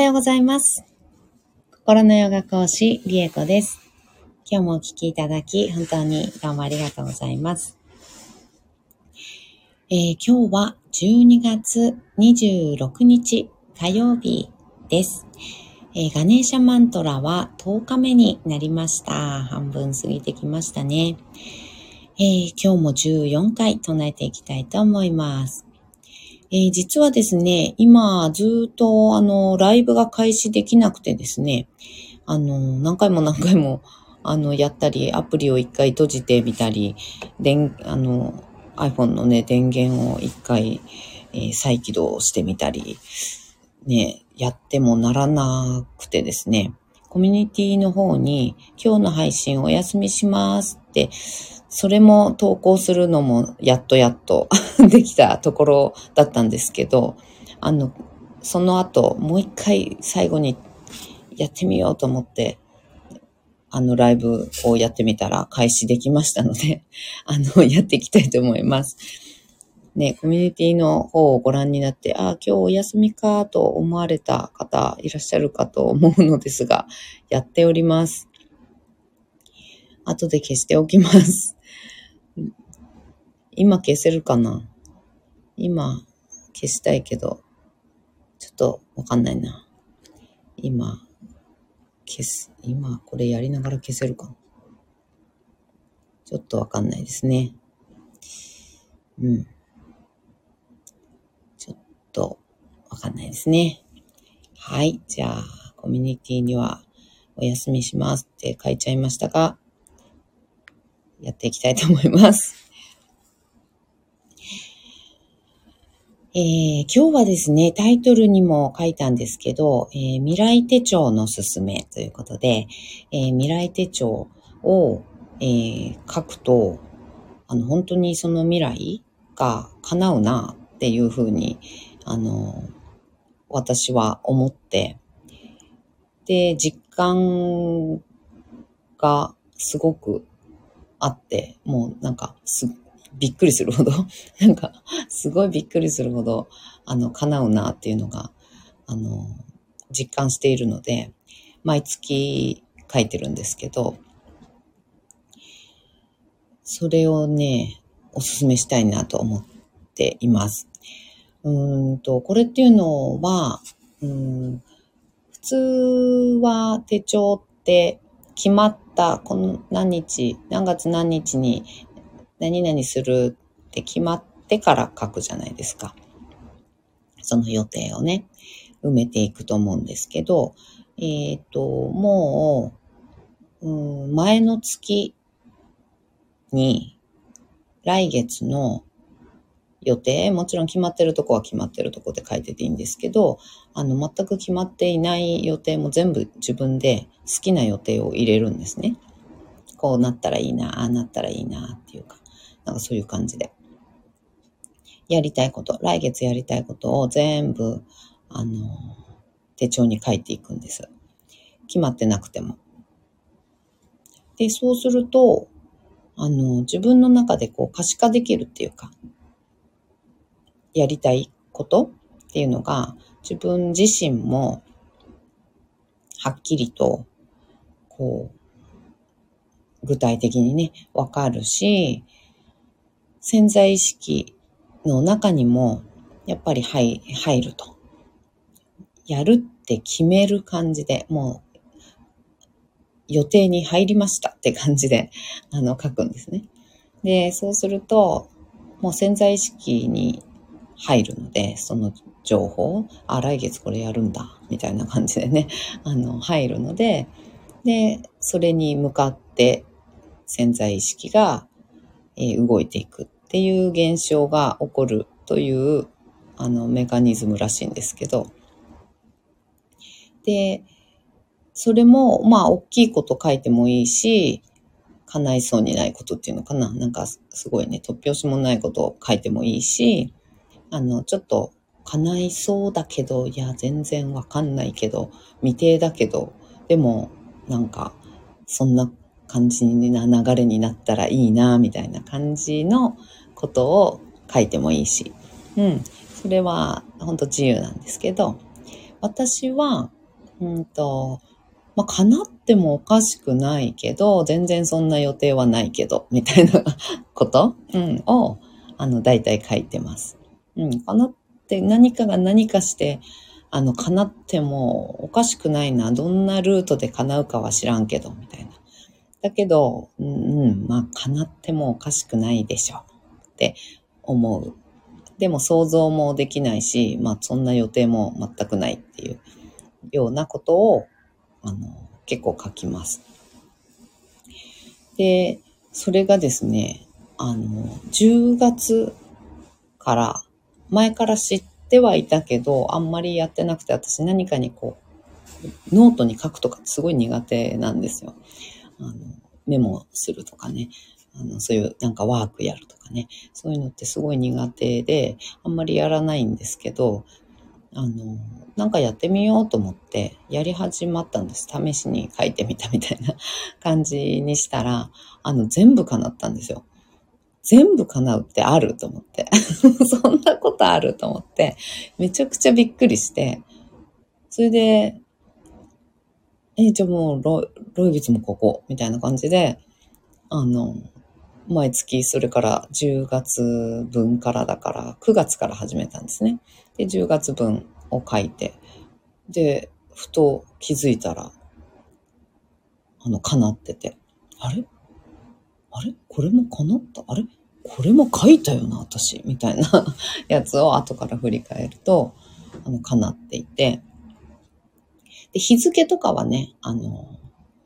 はようございます。心のヨガ講師、リエコです。今日もお聞きいただき、本当にどうもありがとうございます。えー今日は12月26日火曜日です。えーガネーシャマントラは10日目になりました。半分過ぎてきましたね。えー今日も14回唱えていきたいと思います。えー実はですね、今ずっとあの、ライブが開始できなくてですね、あの、何回も何回もあの、やったり、アプリを一回閉じてみたり、電、あの、iPhone のね、電源を一回、えー再起動してみたり、ね、やってもならなくてですね、コミュニティの方に今日の配信お休みしますって、それも投稿するのもやっとやっと できたところだったんですけど、あの、その後もう一回最後にやってみようと思って、あのライブをやってみたら開始できましたので、あの、やっていきたいと思います。ね、コミュニティの方をご覧になって、ああ、今日お休みかと思われた方いらっしゃるかと思うのですが、やっております。後で消しておきます。今消せるかな？今消したいけど、ちょっとわかんないな。今、消す、今これやりながら消せるかな？ちょっとわかんないですね。うん。ちょっとわかんないですね。はい。じゃあ、コミュニティにはお休みしますって書いちゃいましたが、やっていきたいと思います。えー今日はですね、タイトルにも書いたんですけど、えー未来手帳のすすめということで、えー未来手帳を、えー書くと、あの、本当にその未来が叶うなっていうふうに、あの、私は思って、で、実感がすごくあって、もうなんかす、びっくりするほど、なんか、すごいびっくりするほど、あの、叶うなっていうのが、あの、実感しているので、毎月書いてるんですけど、それをね、おすすめしたいなと思っています。うんと、これっていうのは、うん普通は手帳って決まった、この何日、何月何日に何々するって決まってから書くじゃないですか。その予定をね、埋めていくと思うんですけど、えっ、と、もう、うん前の月に来月の予定、もちろん決まってるとこは決まってるとこで書いてていいんですけど、あの、全く決まっていない予定も全部自分で好きな予定を入れるんですね。こうなったらいいな、ああなったらいいなっていうか、なんかそういう感じで。やりたいこと、来月やりたいことを全部、あの、手帳に書いていくんです。決まってなくても。で、そうすると、あの、自分の中でこう可視化できるっていうか、やりたいことっていうのが、自分自身も、はっきりと、こう、具体的にね、わかるし、潜在意識の中にも、やっぱり入入ると。やるって決める感じで、もう、予定に入りましたって感じで、あの、書くんですね。で、そうすると、もう潜在意識に入るので、その情報、あ、来月これやるんだ、みたいな感じでね、あの、入るので、で、それに向かって潜在意識が、え動いていくっていう現象が起こるという、あの、メカニズムらしいんですけど、で、それも、まあ、大きいこと書いてもいいし、叶いそうにないことっていうのかな。なんか、すごいね、突拍子もないことを書いてもいいし、あの、ちょっと、叶いそうだけど、いや、全然わかんないけど、未定だけど、でも、なんか、そんな感じな流れになったらいいな、みたいな感じのことを書いてもいいし、うん。それは、本当自由なんですけど、私は、うんと、まあ、叶ってもおかしくないけど、全然そんな予定はないけど、みたいなこと、うん、を、あの、大体書いてます。うん、叶って何かが何かして、あの、叶ってもおかしくないな。どんなルートで叶うかは知らんけど、みたいな。だけど、うん、まあ、叶ってもおかしくないでしょ。って思う。でも想像もできないし、まあ、そんな予定も全くないっていうようなことを、あの、結構書きます。で、それがですね、あの、10月から前から知ってはいたけど、あんまりやってなくて、私何かにこう、ノートに書くとかすごい苦手なんですよ。あの、メモするとかね。あの、そういうなんかワークやるとかね。そういうのってすごい苦手で、あんまりやらないんですけど、あの、なんかやってみようと思ってやり始まったんです。試しに書いてみたみたいな感じにしたら、あの、全部叶ったんですよ。全部叶うってあると思って。そんなことあると思って、めちゃくちゃびっくりして、それで、え、じゃあもうロ、ロイビツもここ、みたいな感じで、あの、毎月、それから10月分からだから、9月から始めたんですね。で、10月分を書いて、で、ふと気づいたら、あの、叶ってて、あれ？あれ？これも叶った？あれ？これも書いたよな、私？みたいな やつを後から振り返ると、あの、叶っていて。で、日付とかはね、あの、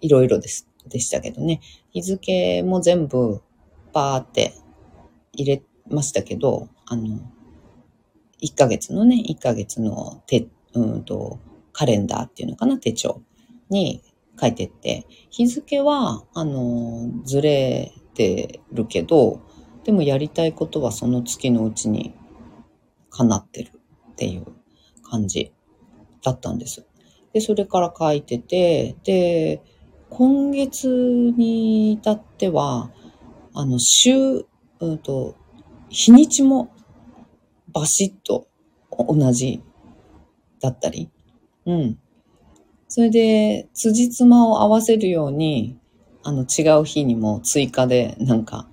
いろいろです、でしたけどね。日付も全部、バーって入れましたけど、あの、1ヶ月のね、1ヶ月の手、うんと、カレンダーっていうのかな、手帳に書いてって、日付は、あの、ずれてるけど、でもやりたいことはその月のうちに叶ってるっていう感じだったんです。で、それから書いてて、で、今月に至っては、あの、週、うんと、日にちもバシッと同じだったり、うん。それで、辻褄を合わせるように、あの、違う日にも追加で、なんか、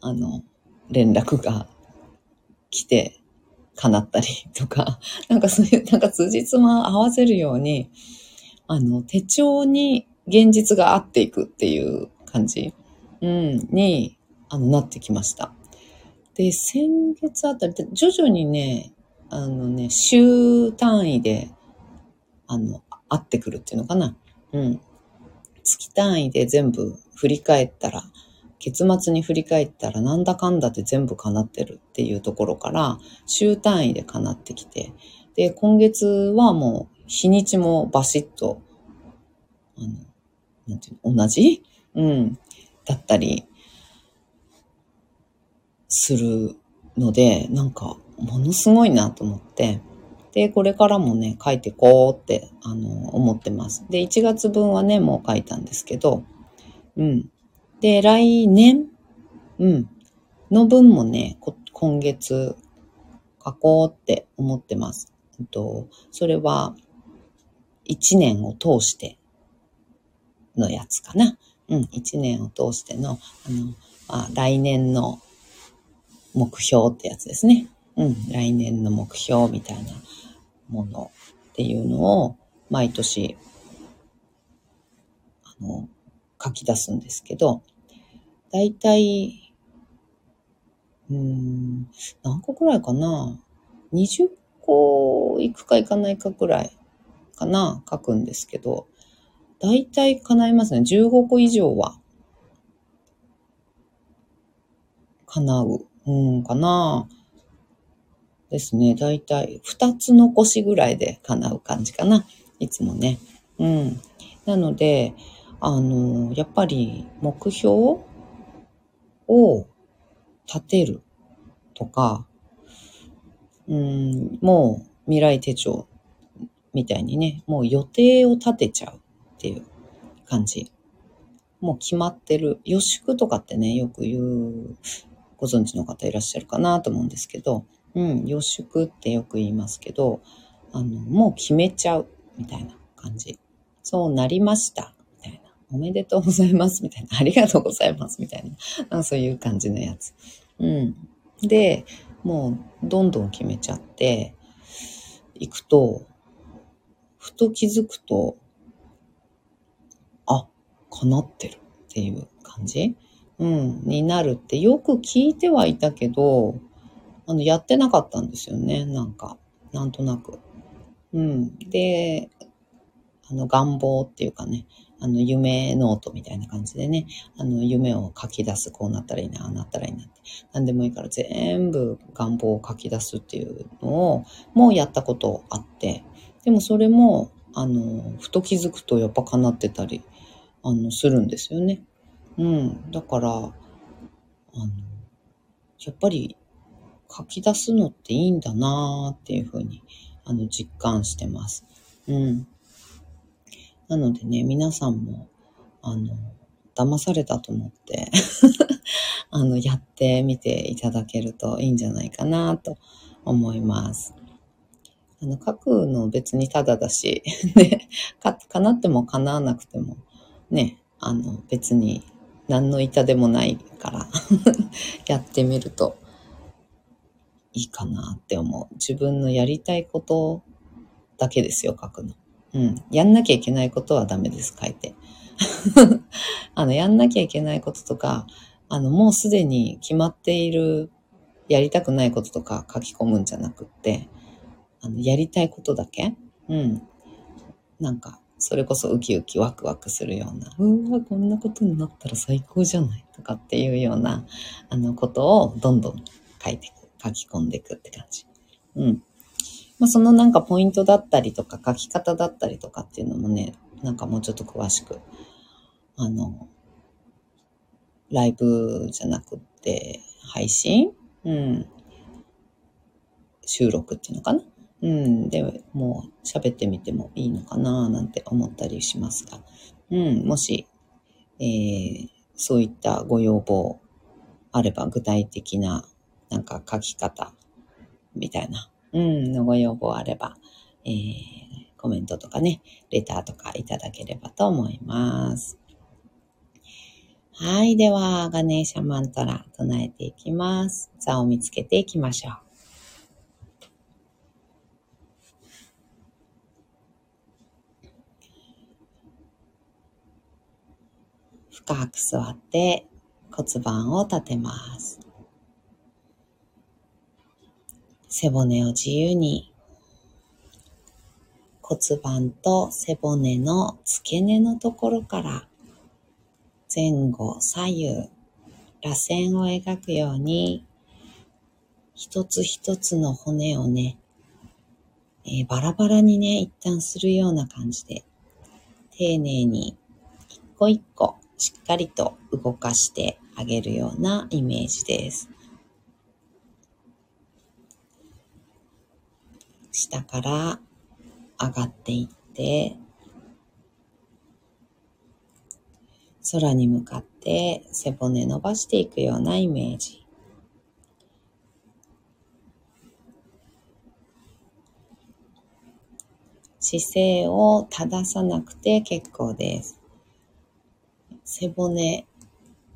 あの、連絡が来て、叶ったりとか、なんかそういう、なんか辻褄合わせるように、あの、手帳に現実が合っていくっていう感じ、うん、に、あの、なってきました。で、先月あたり、徐々にね、あのね、週単位で、あの、合ってくるっていうのかな。うん。月単位で全部振り返ったら、月末に振り返ったらなんだかんだで全部叶ってるっていうところから、週単位で叶ってきて、で、今月はもう日にちもバシッと、あの、なんていうの、同じ？うん。だったり、するので、なんか、ものすごいなと思って、で、これからもね、書いてこうって、あの、思ってます。で、1月分はね、もう書いたんですけど、うん。で、来年、うん、の分もね、今月書こうって思ってます。とそれは、1年を通してのやつかな。うん、1年を通しての、あの、あ、来年の目標ってやつですね。うん、来年の目標みたいなものっていうのを毎年、あの、書き出すんですけど、だいたい、うん、何個くらいかな ?20 個いくかいかないかくらいかな？書くんですけど、だいたい叶いますね。15個以上は叶う、うん、かなですね。だいたい2つ残しぐらいで叶う感じかな。いつもね。うん。なので、あの、やっぱり目標を立てるとか、うん、もう未来手帳みたいにね、もう予定を立てちゃうっていう感じ。もう決まってる。予祝とかってね、よく言う、ご存知の方いらっしゃるかなと思うんですけど、うん、予祝ってよく言いますけど、あの、もう決めちゃうみたいな感じ。そうなりました。みたいな。おめでとうございます。みたいな。ありがとうございます。みたいな。そういう感じのやつ。うん。で、もうどんどん決めちゃって、いくと、ふと気づくと、あ、叶ってるっていう感じ？うん、になるってよく聞いてはいたけど、あの、やってなかったんですよね、なんか。なんとなく。うん。で、あの、願望っていうかね、あの、夢ノートみたいな感じでね、あの、夢を書き出す、こうなったらいいな、ああなったらいいなって。何でもいいから全部願望を書き出すっていうのを、もうやったことあって、でもそれも、あの、ふと気づくとやっぱ叶ってたり、あの、するんですよね。うん。だから、あの、やっぱり書き出すのっていいんだなーっていうふうに、あの、実感してます。うん。なのでね、皆さんも、あの、騙されたと思って あの、やってみていただけるといいんじゃないかなと思います。あの、書くの別にただだし、ね、か、叶っても叶わなくても、ね、あの、別に何の板でもないから やってみるといいかなって思う。自分のやりたいことだけですよ、書くの。うん。やんなきゃいけないことはダメです、書いて。あの、やんなきゃいけないこととか、あの、もうすでに決まっている、やりたくないこととか書き込むんじゃなくって、あの、やりたいことだけうん。なんか、それこそウキウキワクワクするような、うわ、こんなことになったら最高じゃないとかっていうような、あの、ことをどんどん書いていく、書き込んでいくって感じ。うん。まあ、そのなんかポイントだったりとか書き方だったりとかっていうのもね、なんかもうちょっと詳しく、あの、ライブじゃなくって配信？うん。収録っていうのかな？うん。で、もう喋ってみてもいいのかな？なんて思ったりしますが。うん。もし、えー、そういったご要望あれば具体的ななんか書き方みたいな、うん、のご要望あれば、えー、コメントとかね、レターとかいただければと思います。はい。では、ガネーシャマントラ唱えていきます。座を見つけていきましょう。深く座って骨盤を立てます。背骨を自由に骨盤と背骨の付け根のところから前後左右螺旋を描くように一つ一つの骨をね、えー、バラバラにね、一旦するような感じで丁寧に一個一個しっかりと動かしてあげるようなイメージです。下から上がっていって、空に向かって背骨伸ばしていくようなイメージ。姿勢を正さなくて結構です。背骨、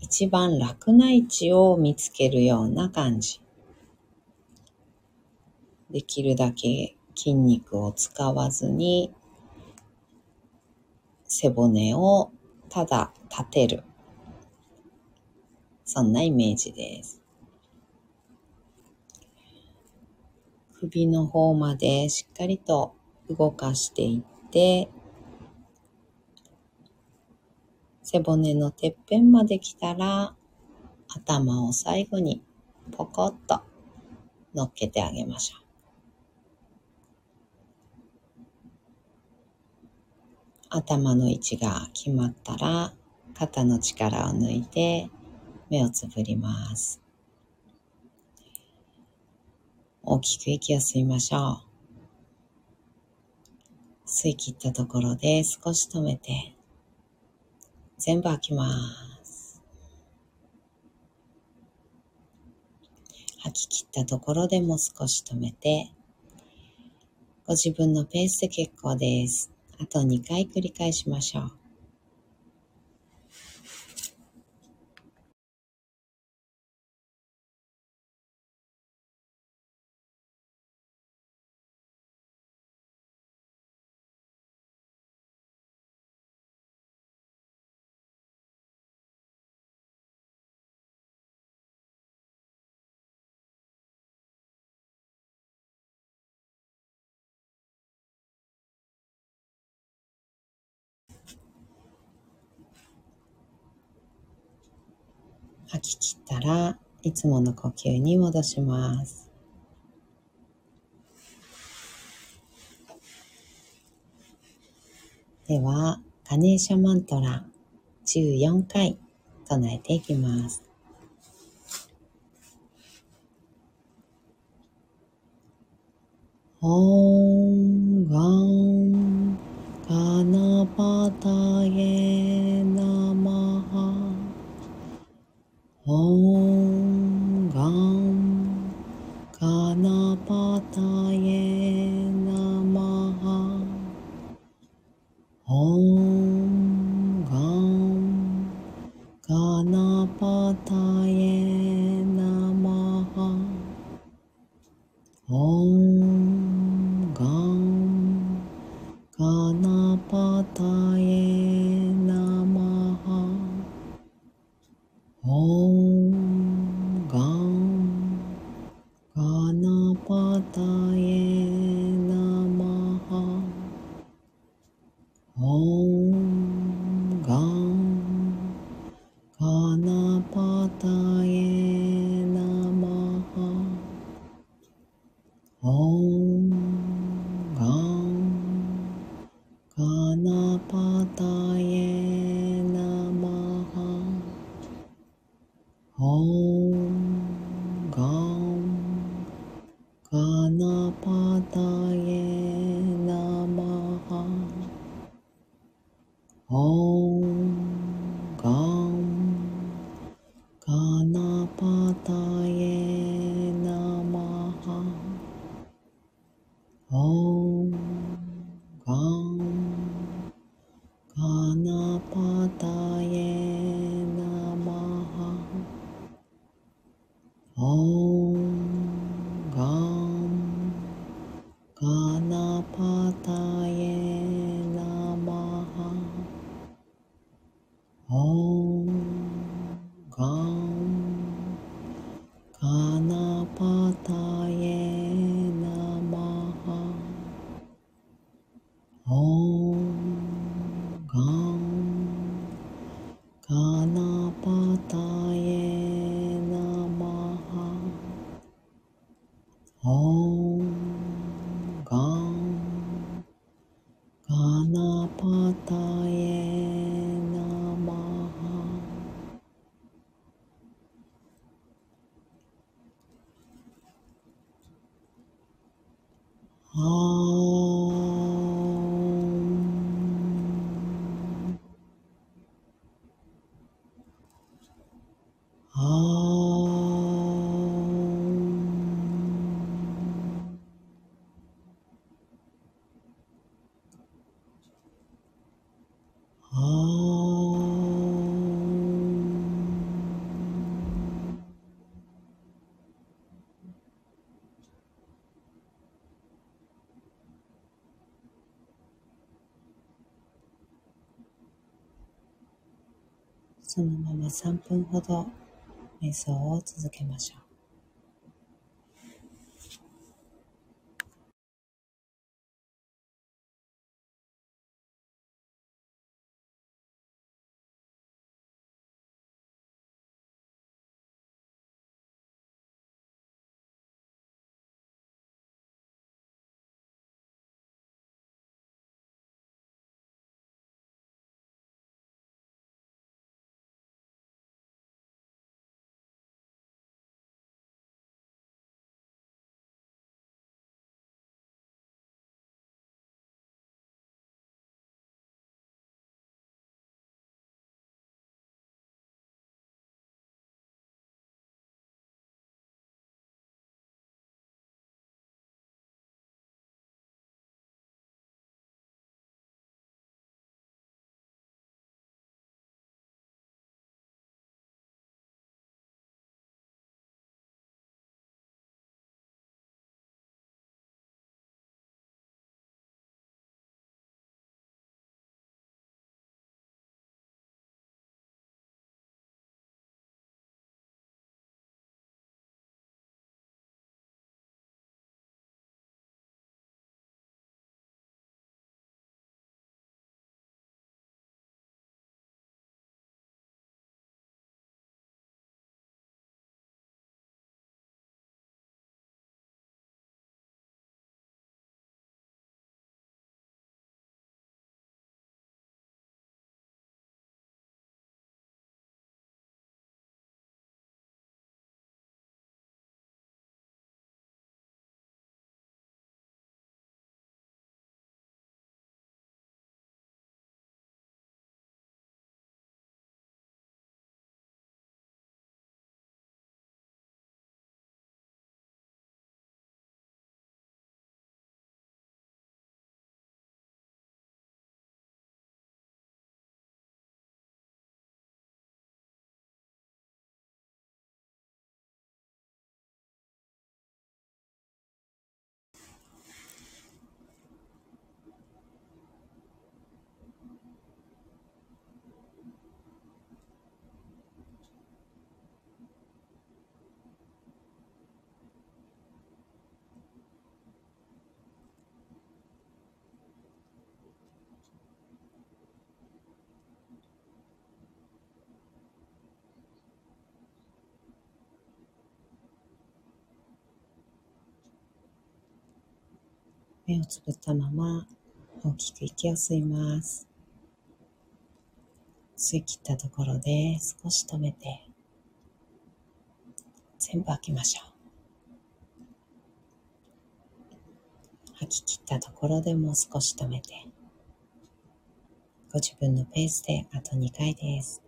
一番楽な位置を見つけるような感じ。できるだけ筋肉を使わずに背骨をただ立てる。そんなイメージです。首の方までしっかりと動かしていって、背骨のてっぺんまで来たら、頭を最後にポコッと乗っけてあげましょう。頭の位置が決まったら肩の力を抜いて目をつぶります。大きく息を吸いましょう。吸い切ったところで少し止めて全部吐きます。吐き切ったところでもう少し止めてご自分のペースで結構です。あと2回繰り返しましょう。らいつもの呼吸に戻します。では、ガネーシャマントラ14回唱えていきます。オーンガン Oh. カナパタエそのまま3分ほど瞑想を続けましょう。目をつぶったまま大きく息を吸います。吸い切ったところで少し止めて全部開けましょう。吐き切ったところでもう少し止めてご自分のペースであと2回です。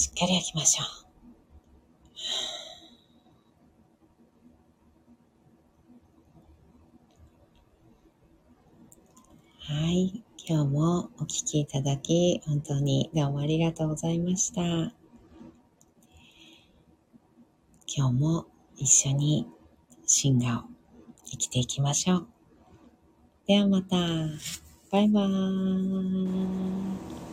しっかり焼きましょう。はい。今日もお聴きいただき、本当にどうもありがとうございました。今日も一緒にシンガを生きていきましょう。ではまた。バイバーイ。